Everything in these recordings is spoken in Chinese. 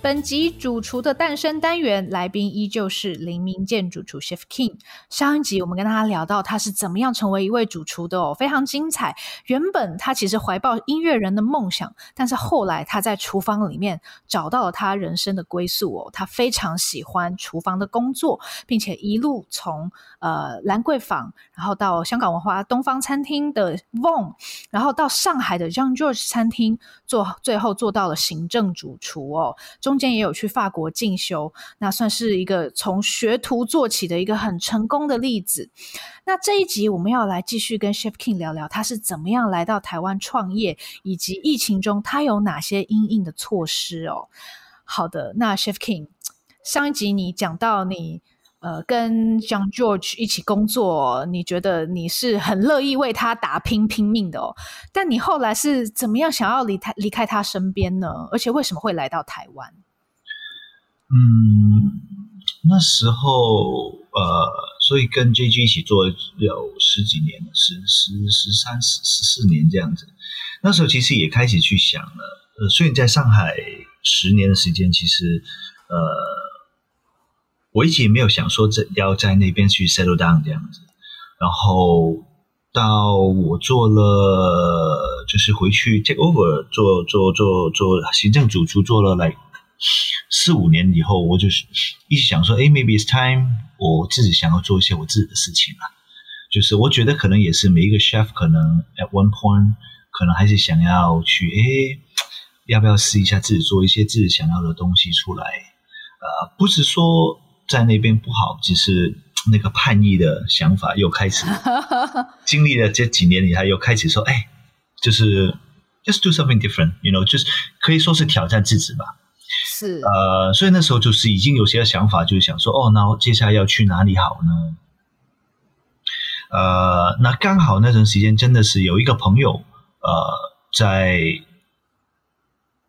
本集主厨的诞生单元，来宾依旧是林明健主厨 Chef King。上一集我们跟他聊到他是怎么样成为一位主厨的哦，非常精彩。原本他其实怀抱音乐人的梦想，但是后来他在厨房里面找到了他人生的归宿哦。他非常喜欢厨房的工作，并且一路从呃兰桂坊，然后到香港文化东方餐厅的 v o n 然后到上海的 Jean George 餐厅做，最后做到了行政主厨哦。中间也有去法国进修，那算是一个从学徒做起的一个很成功的例子。那这一集我们要来继续跟 Chef King 聊聊，他是怎么样来到台湾创业，以及疫情中他有哪些因应的措施哦。好的，那 Chef King，上一集你讲到你呃跟 Jean George 一起工作，你觉得你是很乐意为他打拼拼命的哦。但你后来是怎么样想要离他离开他身边呢？而且为什么会来到台湾？嗯，那时候呃，所以跟 JG 一起做有十几年，十十十三十十四年这样子。那时候其实也开始去想了，呃，虽然在上海十年的时间，其实呃，我一直也没有想说这要在那边去 settle down 这样子。然后到我做了，就是回去 take over 做做做做行政主厨，做了来。四五年以后，我就是一直想说，哎，maybe it's time，我自己想要做一些我自己的事情了。就是我觉得可能也是每一个 chef 可能 at one point 可能还是想要去，哎，要不要试一下自己做一些自己想要的东西出来？呃，不是说在那边不好，只是那个叛逆的想法又开始，经历了这几年以后又开始说，哎，就是 just do something different，you know，就是可以说是挑战自己吧。是呃，所以那时候就是已经有些想法，就是想说，哦，那接下来要去哪里好呢？呃，那刚好那段时间真的是有一个朋友，呃，在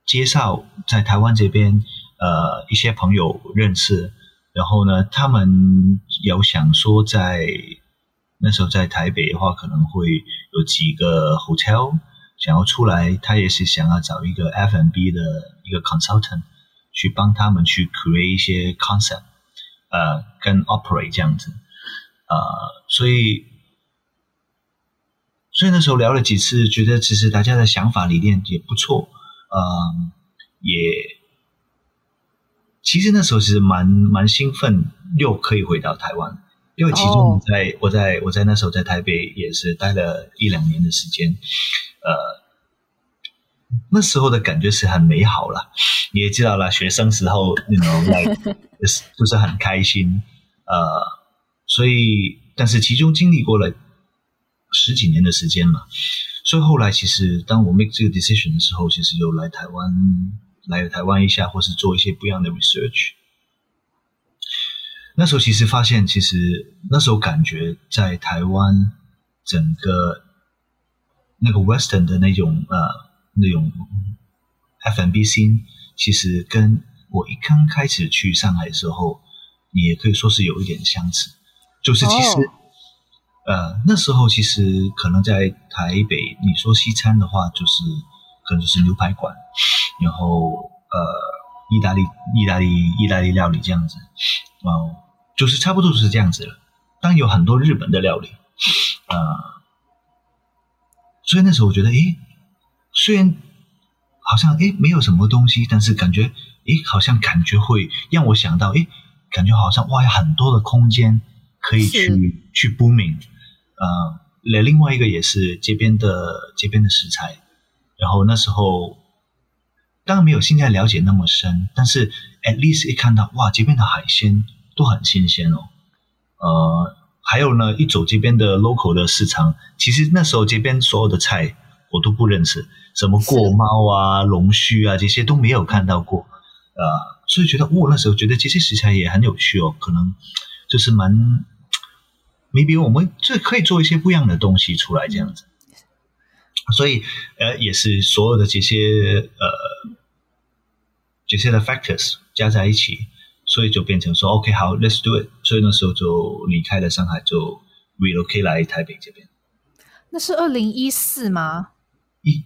介绍在台湾这边，呃，一些朋友认识，然后呢，他们有想说在那时候在台北的话，可能会有几个 hotel 想要出来，他也是想要找一个 F&B 的一个 consultant。去帮他们去 create 一些 concept，呃，跟 operate 这样子，呃，所以，所以那时候聊了几次，觉得其实大家的想法理念也不错，呃，也，其实那时候其实蛮蛮兴奋，又可以回到台湾，因为其中在、oh. 我在我在那时候在台北也是待了一两年的时间，呃。那时候的感觉是很美好了，你也知道了，学生时候那种 like 就是很开心，呃，所以但是其中经历过了十几年的时间嘛，所以后来其实当我 make 这个 decision 的时候，其实又来台湾，来台湾一下，或是做一些不一样的 research。那时候其实发现，其实那时候感觉在台湾整个那个 Western 的那种呃。那种 F&B scene 其实跟我一刚开始去上海的时候，也可以说是有一点相似。就是其实，oh. 呃，那时候其实可能在台北，你说西餐的话，就是可能就是牛排馆，然后呃，意大利、意大利、意大利料理这样子，哦、呃，就是差不多是这样子了。当然有很多日本的料理，呃，所以那时候我觉得，诶。虽然好像诶没有什么东西，但是感觉诶好像感觉会让我想到诶感觉好像哇有很多的空间可以去去 booming，呃，那另外一个也是街边的街边的食材，然后那时候当然没有现在了解那么深，但是 at least 一看到哇这边的海鲜都很新鲜哦，呃，还有呢一走这边的 local 的市场，其实那时候这边所有的菜我都不认识。什么过猫啊、龙须啊，这些都没有看到过，呃，所以觉得哦，那时候觉得这些食材也很有趣哦，可能就是蛮，maybe 我们这可以做一些不一样的东西出来这样子，所以呃，也是所有的这些呃这些的 factors 加在一起，所以就变成说 OK 好，Let's do it。所以那时候就离开了上海，就 relocate 来台北这边。那是二零一四吗？一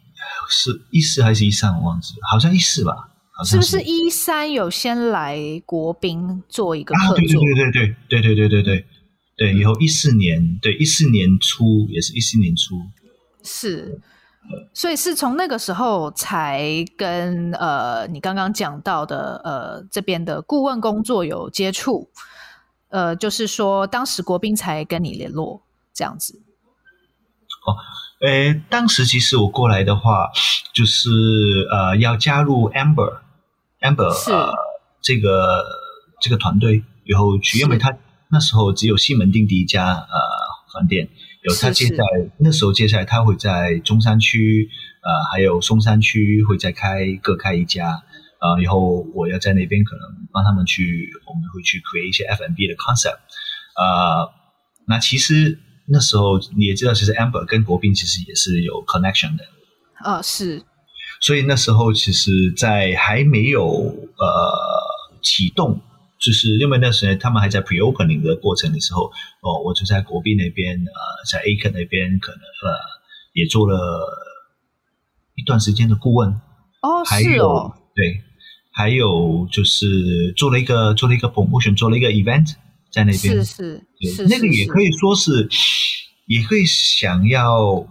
是一四还是一三？我忘记了，好像一四吧。是不是一三有先来国宾做一个客座？啊，对对对对对对对对对对对。以后一四年，对一四年初也是一四年初。是，所以是从那个时候才跟呃你刚刚讲到的呃这边的顾问工作有接触，呃，就是说当时国宾才跟你联络这样子。哦。呃，当时其实我过来的话，就是呃要加入 Amber，Amber 是呃这个这个团队然后去，因为他那时候只有西门町第一家呃饭店，有他接下来那时候接下来他会在中山区呃还有松山区会再开各开一家，呃以后我要在那边可能帮他们去，我们会去 create 一些 F&B 的 concept，呃那其实。那时候你也知道，其实 Amber 跟国宾其实也是有 connection 的。啊、呃，是。所以那时候其实，在还没有呃启动，就是因为那时候他们还在 pre-opening 的过程的时候，哦，我就在国宾那边，呃，在 Aken 那边可能呃也做了一段时间的顾问。哦，还有是哦。对，还有就是做了一个做了一个 promotion，做了一个 event。在那边是是是，那个也可以说是，也可以想要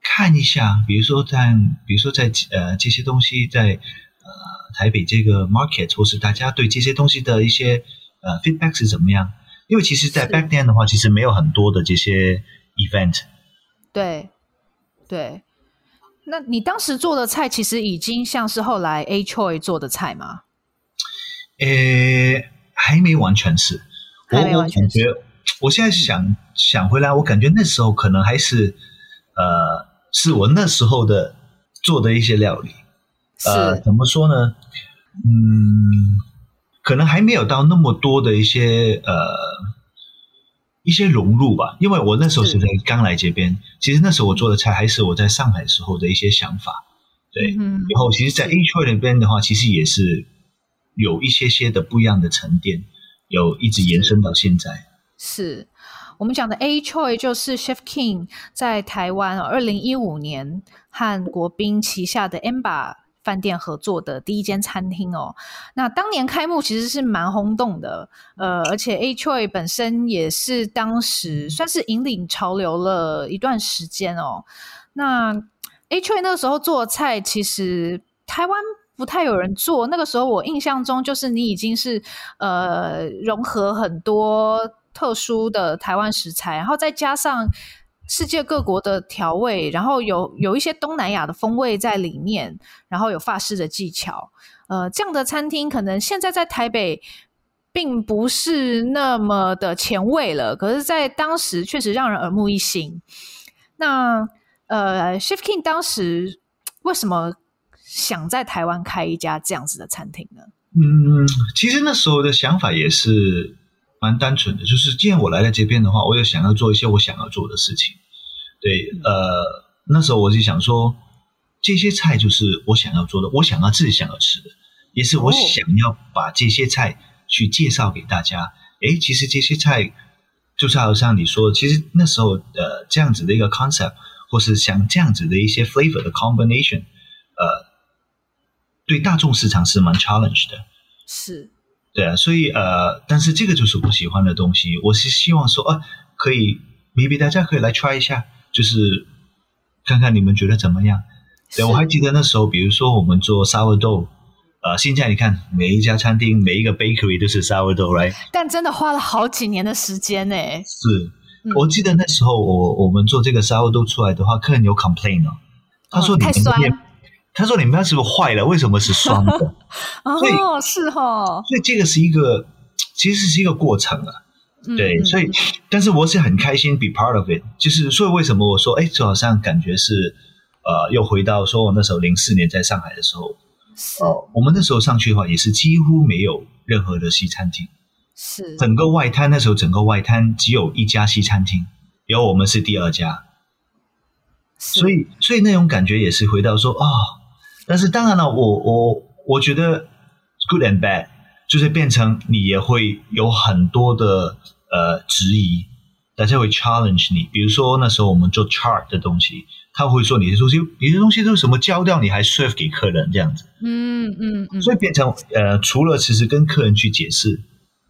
看一下，比如说在，比如说在呃这些东西在呃台北这个 market，或是大家对这些东西的一些呃 feedback 是怎么样？因为其实，在 back then 的话，其实没有很多的这些 event。对对，那你当时做的菜，其实已经像是后来 A Choi 做的菜吗？呃，还没完全是。我我感觉，我现在想想回来，我感觉那时候可能还是，呃，是我那时候的做的一些料理，呃，怎么说呢？嗯，可能还没有到那么多的一些呃一些融入吧，因为我那时候是。在刚来这边，其实那时候我做的菜还是我在上海时候的一些想法，对，嗯，以后其实，在 A Choi 那边的话，其实也是有一些些的不一样的沉淀。有一直延伸到现在，是，是我们讲的 A Choi 就是 Chef King 在台湾二零一五年和国宾旗下的 Amber 饭店合作的第一间餐厅哦。那当年开幕其实是蛮轰动的，呃，而且 A Choi 本身也是当时算是引领潮流了一段时间哦。那 A Choi 那个时候做菜，其实台湾。不太有人做，那个时候我印象中就是你已经是呃融合很多特殊的台湾食材，然后再加上世界各国的调味，然后有有一些东南亚的风味在里面，然后有法式的技巧，呃，这样的餐厅可能现在在台北并不是那么的前卫了，可是，在当时确实让人耳目一新。那呃，Chef King 当时为什么想在台湾开一家这样子的餐厅呢？嗯，其实那时候的想法也是蛮单纯的，就是既然我来了这边的话，我也想要做一些我想要做的事情。对，嗯、呃，那时候我就想说，这些菜就是我想要做的，我想要自己想要吃的，也是我想要把这些菜去介绍给大家。诶、哦，其实这些菜就是好像你说的，其实那时候呃这样子的一个 concept，或是像这样子的一些 flavor 的 combination，呃。对大众市场是蛮 challenge 的，是，对啊，所以呃，但是这个就是我喜欢的东西。我是希望说，啊，可以，maybe 大家可以来 try 一下，就是看看你们觉得怎么样。对，我还记得那时候，比如说我们做 sourdough，呃，现在你看每一家餐厅，每一个 bakery 都是 sourdough，right？但真的花了好几年的时间呢。是，我记得那时候我我们做这个 sourdough 出来的话，客人有 complain 哦，他说你们太酸。他说：“你们家是不是坏了？为什么是双的？” 哦，是哦。所以这个是一个，其实是一个过程啊。嗯、对，所以，但是我是很开心，be part of it。就是，所以为什么我说，哎，就好像感觉是，呃，又回到说我那时候零四年在上海的时候，是。呃、我们那时候上去的话，也是几乎没有任何的西餐厅，是。整个外滩那时候，整个外滩只有一家西餐厅，然后我们是第二家。所以，所以那种感觉也是回到说，啊、哦。但是当然了，我我我觉得 good and bad，就是变成你也会有很多的呃质疑，大家会 challenge 你。比如说那时候我们做 chart 的东西，他会说你的东西，你的东西都是什么交掉，你还 serve 给客人这样子。嗯嗯嗯。所以变成呃，除了其实跟客人去解释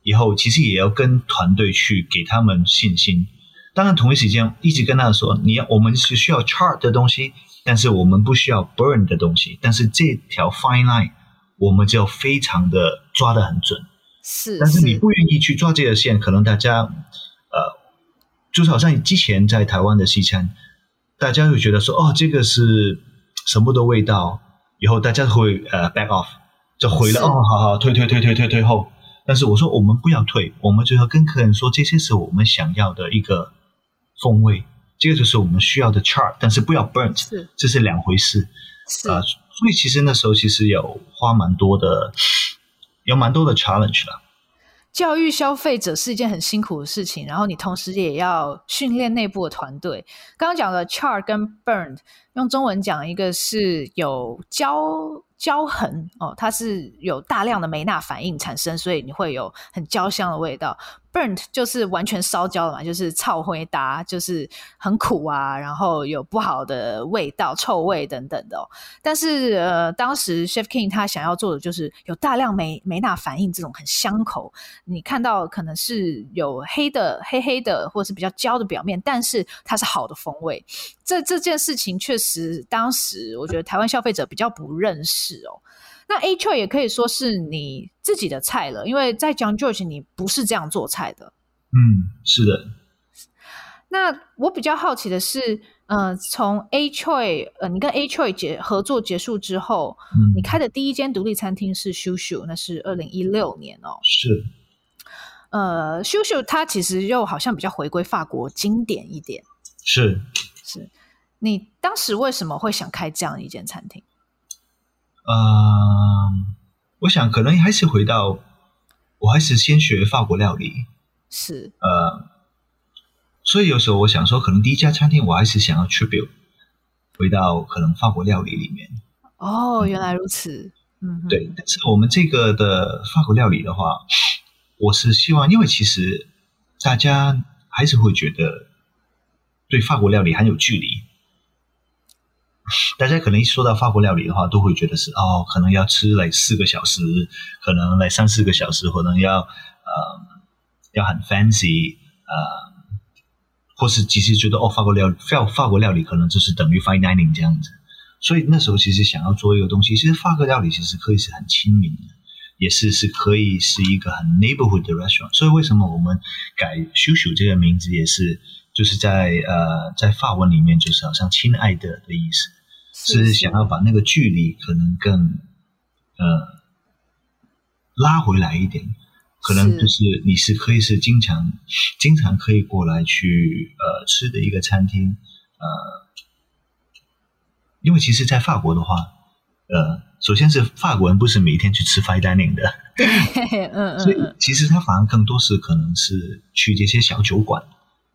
以后，其实也要跟团队去给他们信心。当然，同一时间一直跟他说，你要我们是需要 chart 的东西，但是我们不需要 burn 的东西。但是这条 fine line，我们就非常的抓得很准。是，但是你不愿意去抓这条线，可能大家呃，就是好像之前在台湾的西餐，大家会觉得说，哦，这个是什么的味道，以后大家会呃 back off，就回了，哦，好好，退退退退退退后。但是我说，我们不要退，我们就要跟客人说，这些是我们想要的一个。风味，这个就是我们需要的 chart，但是不要 burnt，是，这是两回事。是啊，所以其实那时候其实有花蛮多的，有蛮多的 challenge 了。教育消费者是一件很辛苦的事情，然后你同时也要训练内部的团队。刚刚讲的 chart 跟 burnt，用中文讲，一个是有焦。焦痕哦，它是有大量的梅纳反应产生，所以你会有很焦香的味道。Burnt 就是完全烧焦了嘛，就是臭灰搭，就是很苦啊，然后有不好的味道、臭味等等的。但是呃，当时 Chef King 他想要做的就是有大量梅梅纳反应这种很香口，你看到可能是有黑的、黑黑的，或者是比较焦的表面，但是它是好的风味。这这件事情确实，当时我觉得台湾消费者比较不认识哦。那 A Choy 也可以说是你自己的菜了，因为在 John George 你不是这样做菜的。嗯，是的。那我比较好奇的是，呃，从 A Choy 呃，你跟 A Choy 结合作结束之后，嗯，你开的第一间独立餐厅是 Shu Shu，那是二零一六年哦。是。呃，Shu Shu 它其实又好像比较回归法国经典一点。是。是。你当时为什么会想开这样一间餐厅？呃，我想可能还是回到，我还是先学法国料理，是呃，所以有时候我想说，可能第一家餐厅我还是想要 tribute 回到可能法国料理里面。哦，原来如此，嗯，嗯，对。但是我们这个的法国料理的话，我是希望，因为其实大家还是会觉得对法国料理很有距离。大家可能一说到法国料理的话，都会觉得是哦，可能要吃来四个小时，可能来三四个小时，可能要呃要很 fancy，呃，或是其实觉得哦，法国料理，法法国料理可能就是等于 fine dining 这样子。所以那时候其实想要做一个东西，其实法国料理其实可以是很亲民的，也是是可以是一个很 neighborhood 的 restaurant。所以为什么我们改 Xiu Xiu 这个名字，也是就是在呃在法文里面就是好像亲爱的的意思。是想要把那个距离可能更呃拉回来一点，可能就是你是可以是经常经常可以过来去呃吃的一个餐厅呃，因为其实，在法国的话，呃，首先是法国人不是每天去吃 fine dining 的，嗯嗯，所以其实他反而更多是可能是去这些小酒馆，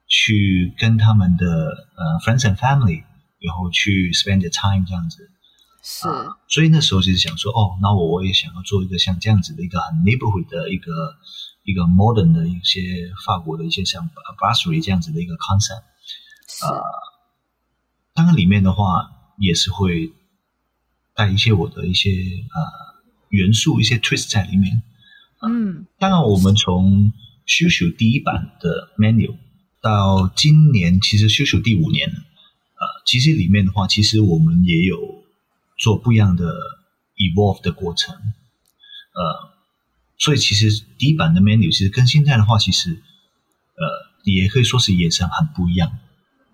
去跟他们的呃 friends and family。然后去 spend the time 这样子，是、啊，所以那时候就是想说，哦，那我我也想要做一个像这样子的一个很 neighborhood 的一个一个 modern 的一些法国的一些像 brasserie 这样子的一个 concept，啊，当然里面的话也是会带一些我的一些呃元素，一些 twist 在里面。嗯，当然我们从 Xiu Xiu 第一版的 menu 到今年，其实 Xiu Xiu 第五年了。呃，其实里面的话，其实我们也有做不一样的 evolve 的过程，呃，所以其实第一版的 menu 其实跟现在的话，其实呃，也可以说是也是很不一样。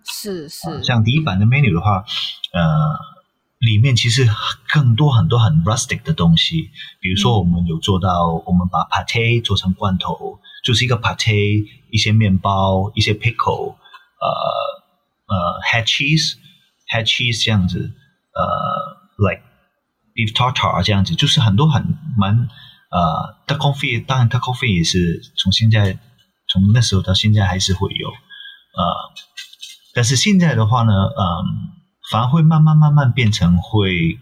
是是、呃，像第一版的 menu 的话，呃，里面其实更多很多很 rustic 的东西，比如说我们有做到，嗯、我们把 pate 做成罐头，就是一个 pate，一些面包，一些 pickle，呃。呃，head cheese，head cheese 这样子，呃，like beef tartar 这样子，就是很多很蛮呃，duck confit，当然 duck confit 也是从现在从那时候到现在还是会有，呃，但是现在的话呢，嗯、呃，反而会慢慢慢慢变成会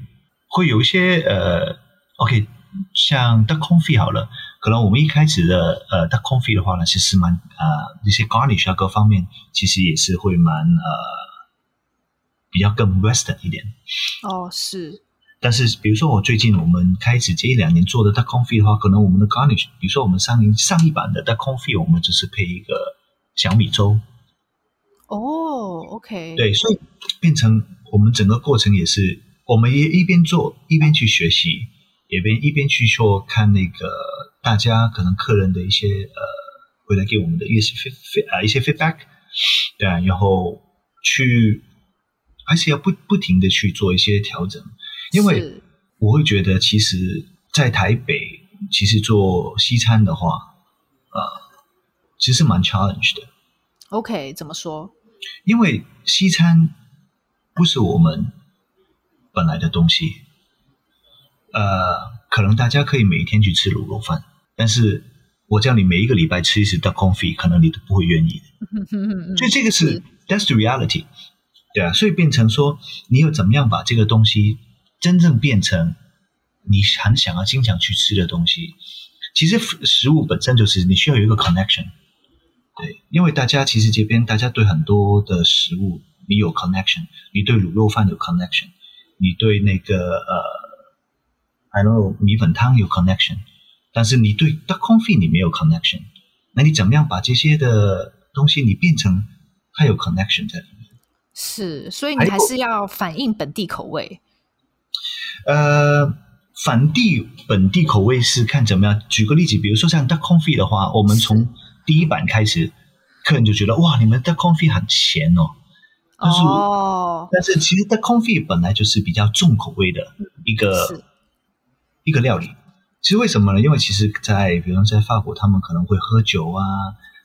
会有一些呃，OK，像 duck confit 好了，可能我们一开始的呃 duck confit 的话呢，其实蛮呃一些 garnish 啊各方面，其实也是会蛮呃比较更 western 一点。哦，是。但是比如说我最近我们开始这一两年做的 duck confit 的话，可能我们的 garnish，比如说我们上一上一版的 duck confit，我们只是配一个小米粥。哦，OK。对，所以变成我们整个过程也是，我们也一边做一边去学习，也边一边去说看那个大家可能客人的一些呃回来给我们的一些 feed 啊一些 feedback，对啊，然后去还是要不不停的去做一些调整，因为我会觉得其实，在台北其实做西餐的话，呃，其实蛮 challenge 的。OK，怎么说？因为西餐不是我们本来的东西，呃，可能大家可以每天去吃卤肉饭，但是我叫你每一个礼拜吃一次 duck confit，可能你都不会愿意的。所以这个是 that's the reality，对啊，所以变成说，你有怎么样把这个东西真正变成你很想要经常去吃的东西？其实食物本身就是你需要有一个 connection。对，因为大家其实这边大家对很多的食物你有 connection，你对卤肉饭有 connection，你对那个呃，I don't know 米粉汤有 connection，但是你对 duck confit 你没有 connection，那你怎么样把这些的东西你变成它有 connection 在里面？是，所以你还是要反映本地口味。呃，反地本地口味是看怎么样。举个例子，比如说像 duck confit 的话，我们从第一版开始，客人就觉得哇，你们的 confit 很咸哦。但是，哦、但是其实的 confit 本来就是比较重口味的一个一个料理。其实为什么呢？因为其实在，在比如说在法国，他们可能会喝酒啊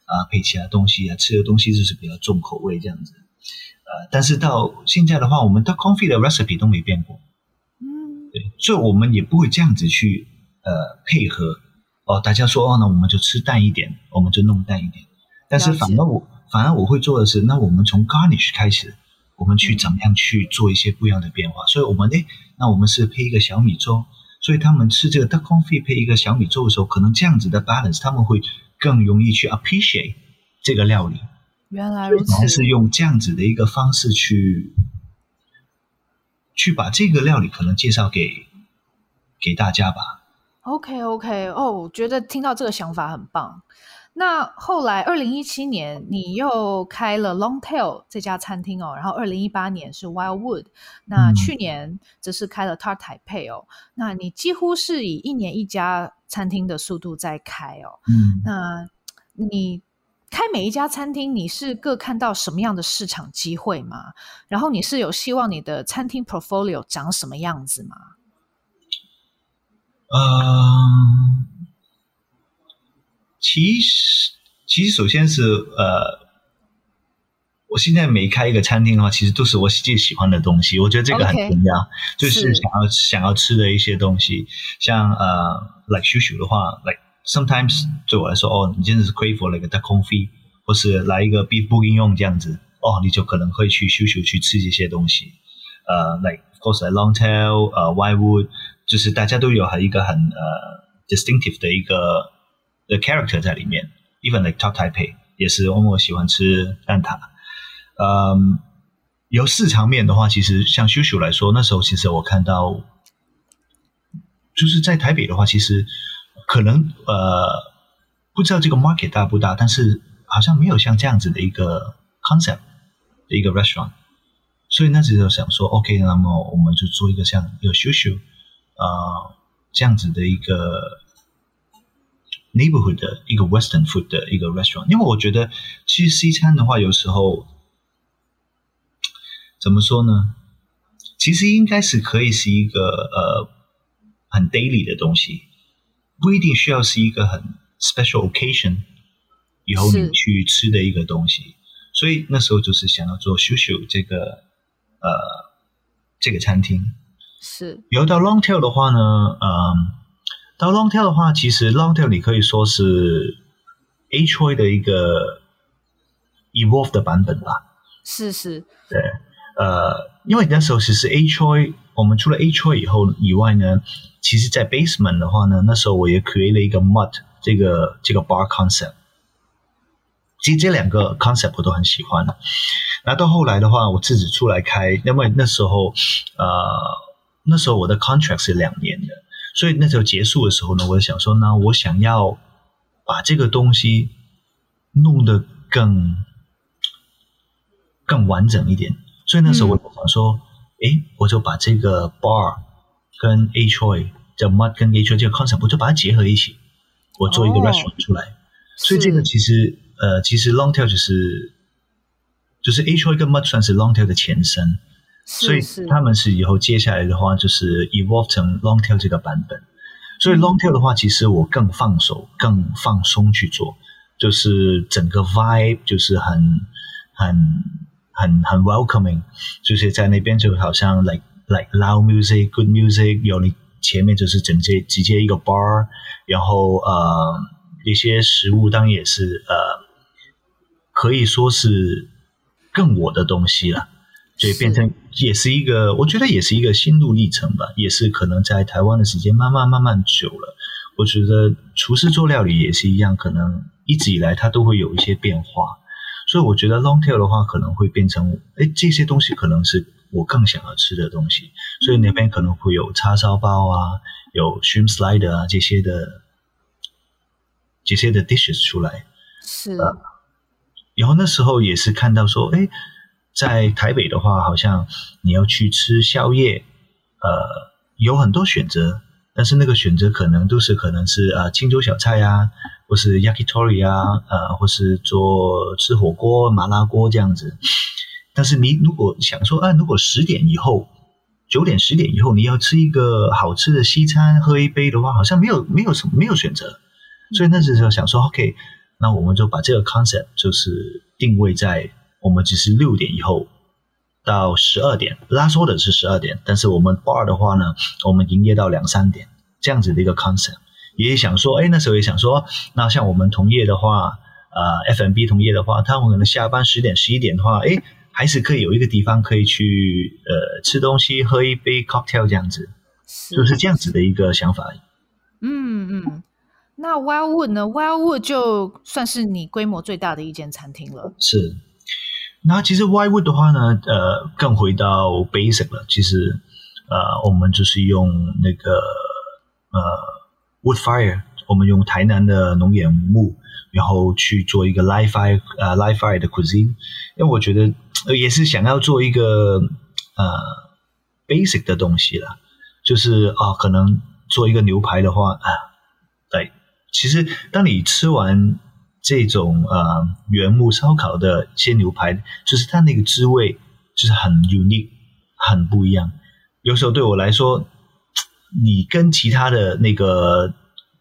啊，配其他东西啊，吃的东西就是比较重口味这样子。呃，但是到现在的话，我们的 coffee 的 recipe 都没变过。嗯，对，所以我们也不会这样子去呃配合。哦，大家说哦，那我们就吃淡一点，我们就弄淡一点。但是反而我反而我会做的是，那我们从 garnish 开始，我们去怎么样去做一些不一样的变化。嗯、所以我们诶，那我们是配一个小米粥，所以他们吃这个 duck confit 配一个小米粥的时候，可能这样子的 balance 他们会更容易去 appreciate 这个料理。原来如此，还是用这样子的一个方式去去把这个料理可能介绍给给大家吧。OK OK，哦，我觉得听到这个想法很棒。那后来，二零一七年你又开了 Longtail 这家餐厅哦，然后二零一八年是 Wildwood，那去年则是开了 Tart Taipei 哦。那你几乎是以一年一家餐厅的速度在开哦。嗯，那你开每一家餐厅，你是各看到什么样的市场机会吗？然后你是有希望你的餐厅 portfolio 长什么样子吗？嗯，其实其实首先是呃，我现在每开一个餐厅的话，其实都是我自己喜欢的东西。我觉得这个很重要，okay, 就是想要想要吃的一些东西，像呃，like 咻咻的话，like sometimes 对我来说，哦，你真的是 crave for like duck confit，或是来一个 beef bourguignon 这样子，哦，你就可能会去咻咻去吃这些东西。呃，like of course like Longtail，呃，Wildwood。就是大家都有很一个很呃 distinctive 的一个的 character 在里面，even like top Taipei 也是，因为我喜欢吃蛋挞。嗯，由市场面的话，其实像 shu shu 来说，那时候其实我看到，就是在台北的话，其实可能呃不知道这个 market 大不大，但是好像没有像这样子的一个 concept 的一个 restaurant，所以那时候想说，OK，那么我们就做一个像一个咻咻。啊、呃，这样子的一个 neighborhood 的一个 Western food 的一个 restaurant，因为我觉得其实西餐的话，有时候怎么说呢？其实应该是可以是一个呃很 daily 的东西，不一定需要是一个很 special occasion 以后你去吃的一个东西。所以那时候就是想要做咻咻这个呃这个餐厅。是，然后到 Longtail 的话呢，嗯，到 Longtail 的话，其实 Longtail 你可以说是 A Choi 的一个 evolved 的版本吧。是是，对，呃，因为那时候其实 A Choi，我们除了 A Choi 以后以外呢，其实在 Basement 的话呢，那时候我也 create 了一个 mud 这个这个 bar concept。其实这两个 concept 我都很喜欢。那到后来的话，我自己出来开，因为那时候呃那时候我的 contract 是两年的，所以那时候结束的时候呢，我就想说呢，我想要把这个东西弄得更更完整一点。所以那时候我想说，哎、嗯，我就把这个 bar 跟 A Choy 叫 Mud 跟 A Choy 这个 concept，我就把它结合一起，我做一个 restaurant 出来。哦、所以这个其实呃，其实 Longtail 就是就是 A Choy 跟 Mud 算是 Longtail 的前身，所以他们是以后接下来的话就是 evolve 成 Longtail 这个版本。所以 Longtail 的话，其实我更放手、更放松去做，就是整个 vibe 就是很很。很很 welcoming，就是在那边就好像 like like loud music, good music，有你前面就是整接直接一个 bar，然后呃一些食物当然也是呃可以说是更我的东西了，所以变成也是一个我觉得也是一个心路历程吧，也是可能在台湾的时间慢慢慢慢久了，我觉得厨师做料理也是一样，可能一直以来它都会有一些变化。所以我觉得 long tail 的话可能会变成，哎，这些东西可能是我更想要吃的东西，所以那边可能会有叉烧包啊，有 shrimp slider 啊这些的，这些的 dishes 出来。是。呃，然后那时候也是看到说，哎，在台北的话，好像你要去吃宵夜，呃，有很多选择。但是那个选择可能都是可能是啊，清粥小菜、啊，或是 yakitori 啊，呃，或是做吃火锅、麻辣锅这样子。但是你如果想说，啊，如果十点以后、九点、十点以后你要吃一个好吃的西餐，喝一杯的话，好像没有没有什么没有选择。所以那时候想说，OK，那我们就把这个 concept 就是定位在我们只是六点以后。到十二点，拉说的是十二点，但是我们 bar 的话呢，我们营业到两三点，这样子的一个 concept。也想说，哎，那时候也想说，那像我们同业的话，呃，F&B 同业的话，他们可能下班十点、十一点的话，哎，还是可以有一个地方可以去，呃，吃东西、喝一杯 cocktail 这样子，是就是这样子的一个想法。嗯嗯，那 Wildwood 呢？Wildwood 就算是你规模最大的一间餐厅了。是。那其实 Why Wood 的话呢，呃，更回到 basic 了。其实，呃，我们就是用那个呃 wood fire，我们用台南的龙眼木，然后去做一个 live fire，呃 live fire 的 cuisine。因为我觉得也是想要做一个呃 basic 的东西了，就是啊、可能做一个牛排的话啊，对，其实当你吃完。这种呃原木烧烤的鲜牛排，就是它那个滋味就是很 unique，很不一样。有时候对我来说，你跟其他的那个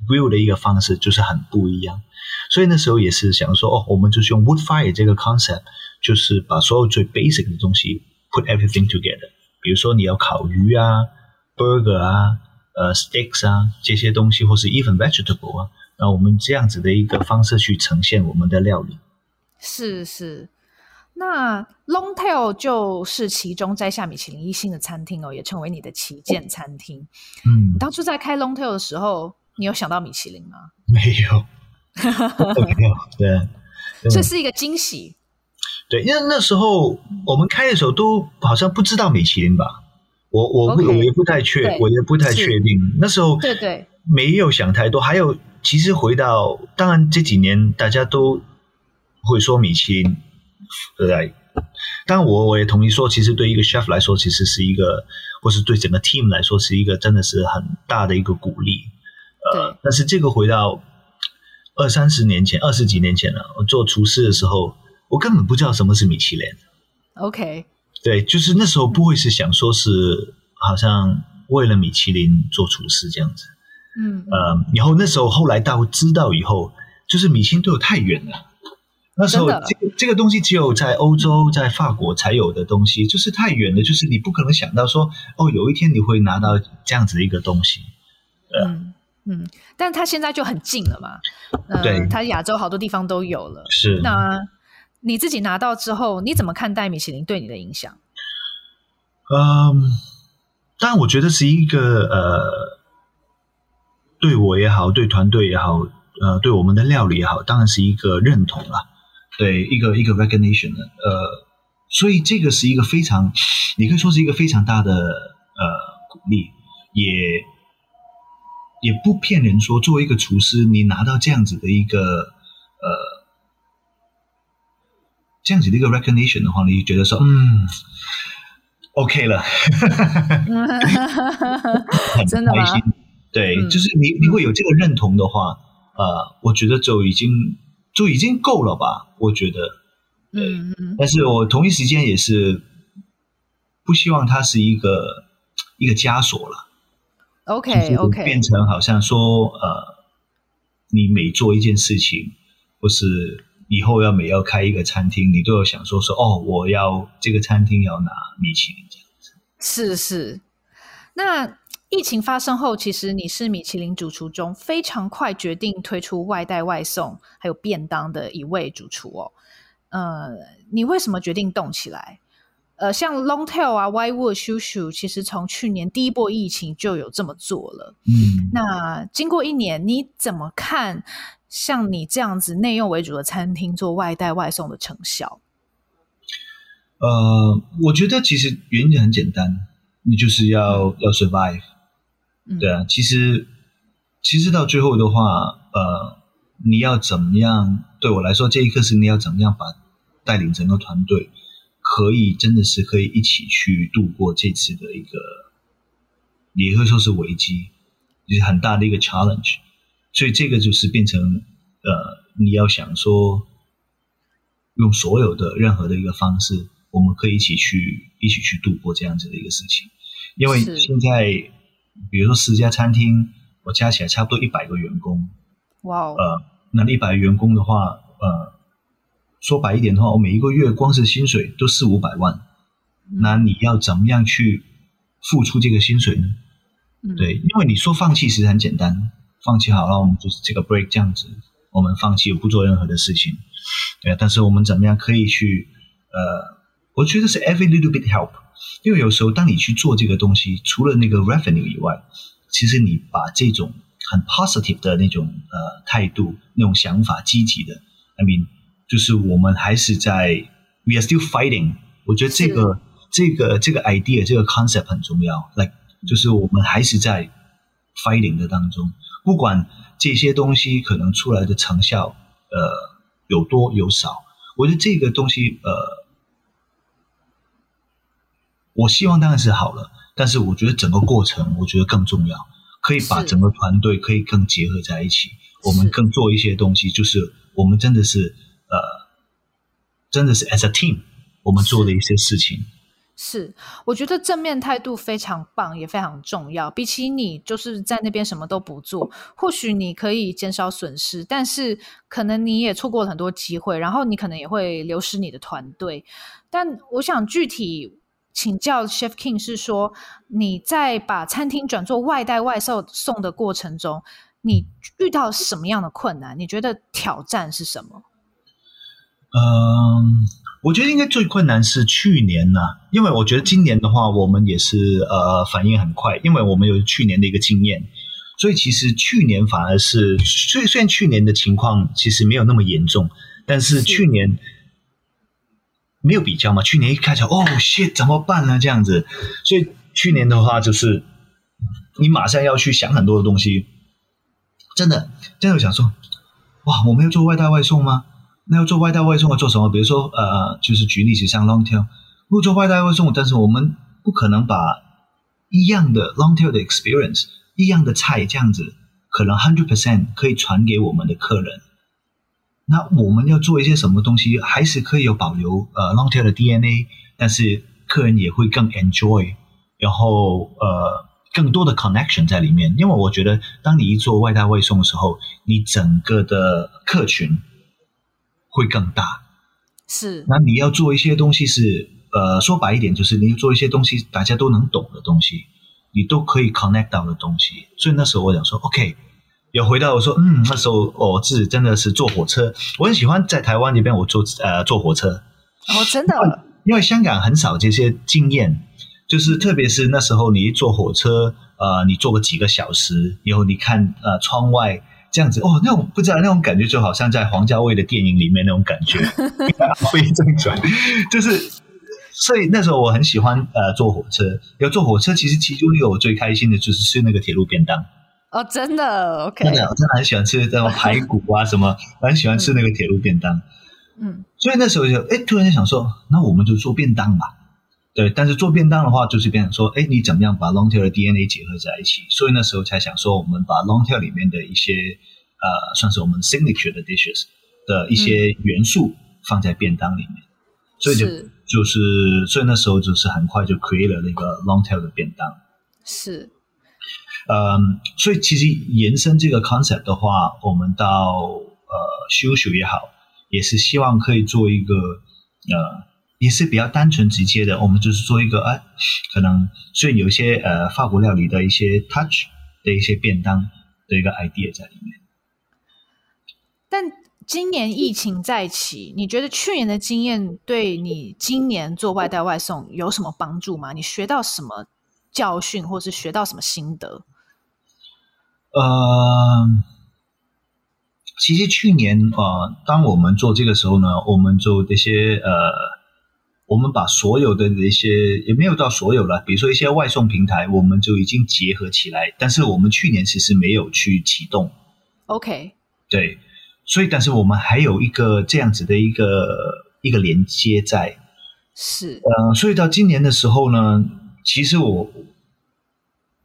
grill 的一个方式就是很不一样。所以那时候也是想说，哦，我们就是用 wood fire 这个 concept，就是把所有最 basic 的东西 put everything together。比如说你要烤鱼啊，burger 啊，呃，steaks 啊这些东西，或是 even vegetable 啊。那我们这样子的一个方式去呈现我们的料理，是是。那 Longtail 就是其中摘下米其林一星的餐厅哦，也成为你的旗舰餐厅。嗯，你当初在开 Longtail 的时候，你有想到米其林吗？没有，没有。对，这是一个惊喜。对，因为那时候我们开的时候都好像不知道米其林吧？我我我也不太确，我也不太确定。那时候对对，没有想太多，还有。其实回到，当然这几年大家都会说米其林，对不对？当然我我也同意说，其实对一个 chef 来说，其实是一个，或是对整个 team 来说，是一个真的是很大的一个鼓励。呃，对但是这个回到二三十年前，二十几年前了，我做厨师的时候，我根本不知道什么是米其林。OK，对，就是那时候不会是想说是好像为了米其林做厨师这样子。嗯，呃，然后那时候后来到知道以后，就是米其林对我太远了。那时候这个这个东西只有在欧洲、在法国才有的东西，就是太远了，就是你不可能想到说，哦，有一天你会拿到这样子一个东西。嗯嗯，但它现在就很近了嘛。呃、对，它亚洲好多地方都有了。是。那你自己拿到之后，你怎么看待米其林对你的影响？嗯，当然，我觉得是一个呃。对我也好，对团队也好，呃，对我们的料理也好，当然是一个认同了，对，一个一个 recognition 的，呃，所以这个是一个非常，你可以说是一个非常大的呃鼓励，也也不骗人说，作为一个厨师，你拿到这样子的一个呃这样子的一个 recognition 的话，你就觉得说，嗯，OK 了，真的吗？对，嗯、就是你你会有这个认同的话，呃，我觉得就已经就已经够了吧？我觉得，嗯嗯。但是我同一时间也是不希望它是一个一个枷锁了。OK OK，变成好像说呃，你每做一件事情，或是以后要每要开一个餐厅，你都要想说说哦，我要这个餐厅要拿米其林这样子。是是，那。疫情发生后，其实你是米其林主厨中非常快决定推出外带外送还有便当的一位主厨哦。呃，你为什么决定动起来？呃，像 Longtail 啊、Whitewood、秀秀，其实从去年第一波疫情就有这么做了。嗯，那经过一年，你怎么看像你这样子内用为主的餐厅做外带外送的成效？呃，我觉得其实原因很简单，你就是要要 survive。对啊，其实其实到最后的话，呃，你要怎么样？对我来说，这一刻是你要怎么样把带领整个团队，可以真的是可以一起去度过这次的一个，也会说是危机，就是很大的一个 challenge。所以这个就是变成呃，你要想说，用所有的任何的一个方式，我们可以一起去一起去度过这样子的一个事情，因为现在。比如说十家餐厅，我加起来差不多一百个员工。哇哦！呃，那一百个员工的话，呃，说白一点的话，我每一个月光是薪水都四五百万。嗯。那你要怎么样去付出这个薪水呢？嗯。对，因为你说放弃其实很简单，放弃好了，我们就是这个 break 这样子，我们放弃不做任何的事情。对，但是我们怎么样可以去？呃，我觉得是 every little bit help。因为有时候，当你去做这个东西，除了那个 revenue 以外，其实你把这种很 positive 的那种呃态度、那种想法、积极的，I mean，就是我们还是在 we are still fighting。我觉得这个这个这个 idea 这个 concept 很重要，like 就是我们还是在 fighting 的当中，不管这些东西可能出来的成效呃有多有少，我觉得这个东西呃。我希望当然是好了，但是我觉得整个过程，我觉得更重要，可以把整个团队可以更结合在一起，我们更做一些东西，就是我们真的是呃，真的是 as a team，我们做的一些事情。是，是，我觉得正面态度非常棒，也非常重要。比起你就是在那边什么都不做，或许你可以减少损失，但是可能你也错过了很多机会，然后你可能也会流失你的团队。但我想具体。请教 Chef King 是说，你在把餐厅转做外带外送送的过程中，你遇到什么样的困难？你觉得挑战是什么？嗯，我觉得应该最困难是去年呢、啊，因为我觉得今年的话，我们也是呃反应很快，因为我们有去年的一个经验，所以其实去年反而是，虽虽然去年的情况其实没有那么严重，但是去年。没有比较嘛？去年一开始，哦，shit，怎么办呢？这样子，所以去年的话，就是你马上要去想很多的东西。真的，真的想说，哇，我们要做外带外送吗？那要做外带外送要做什么？比如说，呃，就是举例子，像 Longtail，如果做外带外送，但是我们不可能把一样的 Longtail 的 experience，一样的菜这样子，可能 hundred percent 可以传给我们的客人。那我们要做一些什么东西，还是可以有保留呃 Longtail 的 DNA，但是客人也会更 enjoy，然后呃更多的 connection 在里面。因为我觉得，当你一做外带外送的时候，你整个的客群会更大。是。那你要做一些东西是呃说白一点，就是你要做一些东西大家都能懂的东西，你都可以 connect 到的东西。所以那时候我想说，OK。有回到我说，嗯，那时候我自己真的是坐火车，我很喜欢在台湾这边我坐呃坐火车。哦，真的？因为香港很少这些经验，就是特别是那时候你一坐火车，呃，你坐个几个小时，以后你看呃窗外这样子哦，那种不知道那种感觉，就好像在黄家卫的电影里面那种感觉，阿飞正转，就是，所以那时候我很喜欢呃坐火车，要坐火车，其实其中一个我最开心的就是吃那个铁路便当。哦，真的，OK，真的，我真的很喜欢吃那种排骨啊什么，我很喜欢吃那个铁路便当。嗯，所以那时候就哎，突然间想说，那我们就做便当吧。对，但是做便当的话，就是变成说，哎，你怎么样把 Longtail 的 DNA 结合在一起？所以那时候才想说，我们把 Longtail 里面的一些呃，算是我们 signature 的 dishes 的一些元素放在便当里面，嗯、所以就是就是，所以那时候就是很快就 create 了那个 Longtail 的便当。是，嗯，所以其实延伸这个 concept 的话，我们到呃修修也好，也是希望可以做一个呃。也是比较单纯直接的，我们就是做一个哎，可能虽然有一些呃法国料理的一些 touch 的一些便当的一个 idea 在里面。但今年疫情再起，你觉得去年的经验对你今年做外带外送有什么帮助吗？你学到什么教训，或是学到什么心得？呃，其实去年呃，当我们做这个时候呢，我们做这些呃。我们把所有的一些也没有到所有了，比如说一些外送平台，我们就已经结合起来。但是我们去年其实没有去启动。OK。对，所以但是我们还有一个这样子的一个一个连接在。是。呃，所以到今年的时候呢，其实我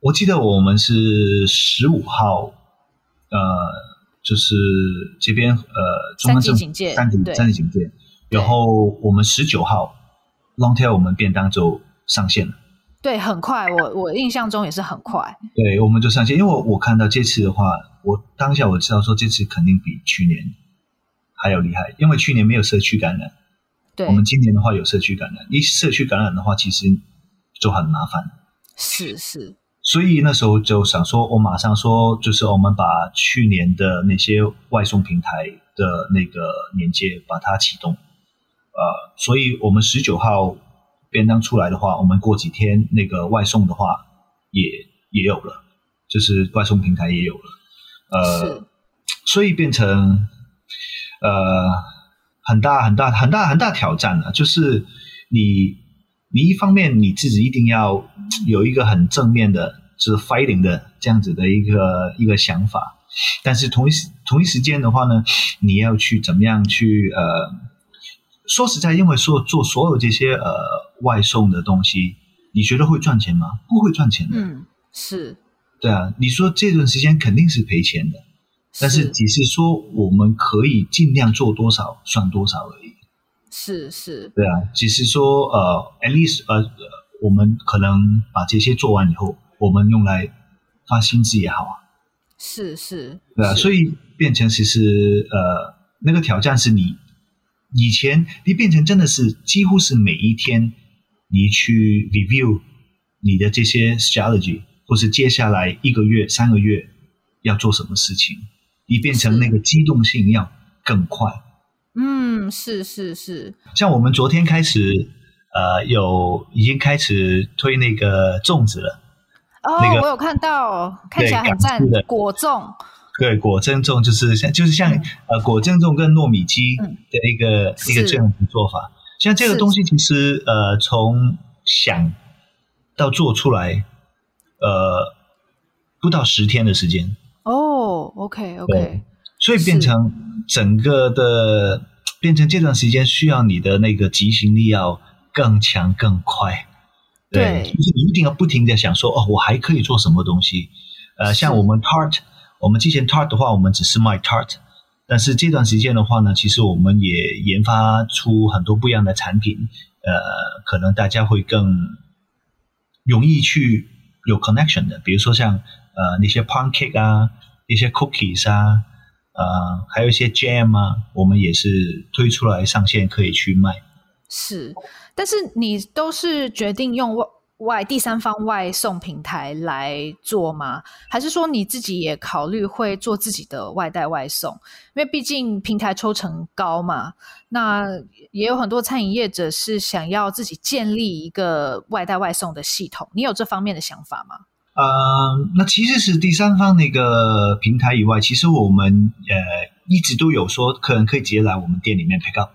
我记得我们是十五号，呃，就是这边呃，中央政府三级警戒，三级警戒，然后我们十九号。Longtail 我们便当就上线了，对，很快。我我印象中也是很快。对，我们就上线，因为我我看到这次的话，我当下我知道说这次肯定比去年还要厉害，因为去年没有社区感染。对，我们今年的话有社区感染，一社区感染的话，其实就很麻烦。是是。所以那时候就想说，我马上说，就是我们把去年的那些外送平台的那个连接把它启动。呃，所以我们十九号便当出来的话，我们过几天那个外送的话也也有了，就是外送平台也有了，呃，所以变成呃很大很大很大很大挑战了，就是你你一方面你自己一定要有一个很正面的，就是 fighting 的这样子的一个一个想法，但是同一时同一时间的话呢，你要去怎么样去呃。说实在，因为说做所有这些呃外送的东西，你觉得会赚钱吗？不会赚钱的。嗯，是。对啊，你说这段时间肯定是赔钱的，但是只是说我们可以尽量做多少算多少而已。是是。对啊，只是说呃，at least 呃，我们可能把这些做完以后，我们用来发薪资也好啊。是是。对啊，所以变成其实呃，那个挑战是你。以前你变成真的是几乎是每一天，你去 review 你的这些 strategy，或是接下来一个月、三个月要做什么事情，你变成那个机动性要更快。嗯，是是是。像我们昨天开始，呃，有已经开始推那个粽子了。哦，那个、我有看到，看起来很赞，果粽。对，果珍粽就是像就是像、嗯、呃果珍粽跟糯米鸡的一个、嗯、一个这样的做法。像这个东西其实呃从想到做出来呃不到十天的时间。哦，OK OK。所以变成整个的变成这段时间需要你的那个执行力要更强更快。对，对就是你一定要不停的想说哦，我还可以做什么东西？呃，像我们 Tart。我们之前 Tart 的话，我们只是卖 Tart，但是这段时间的话呢，其实我们也研发出很多不一样的产品，呃，可能大家会更容易去有 connection 的，比如说像呃那些 pound cake 啊，一些 cookies 啊，呃，还有一些 JM 啊，我们也是推出来上线可以去卖。是，但是你都是决定用外第三方外送平台来做吗？还是说你自己也考虑会做自己的外带外送？因为毕竟平台抽成高嘛。那也有很多餐饮业者是想要自己建立一个外带外送的系统。你有这方面的想法吗？呃，那其实是第三方那个平台以外，其实我们呃一直都有说客人可以直接来我们店里面 pick up，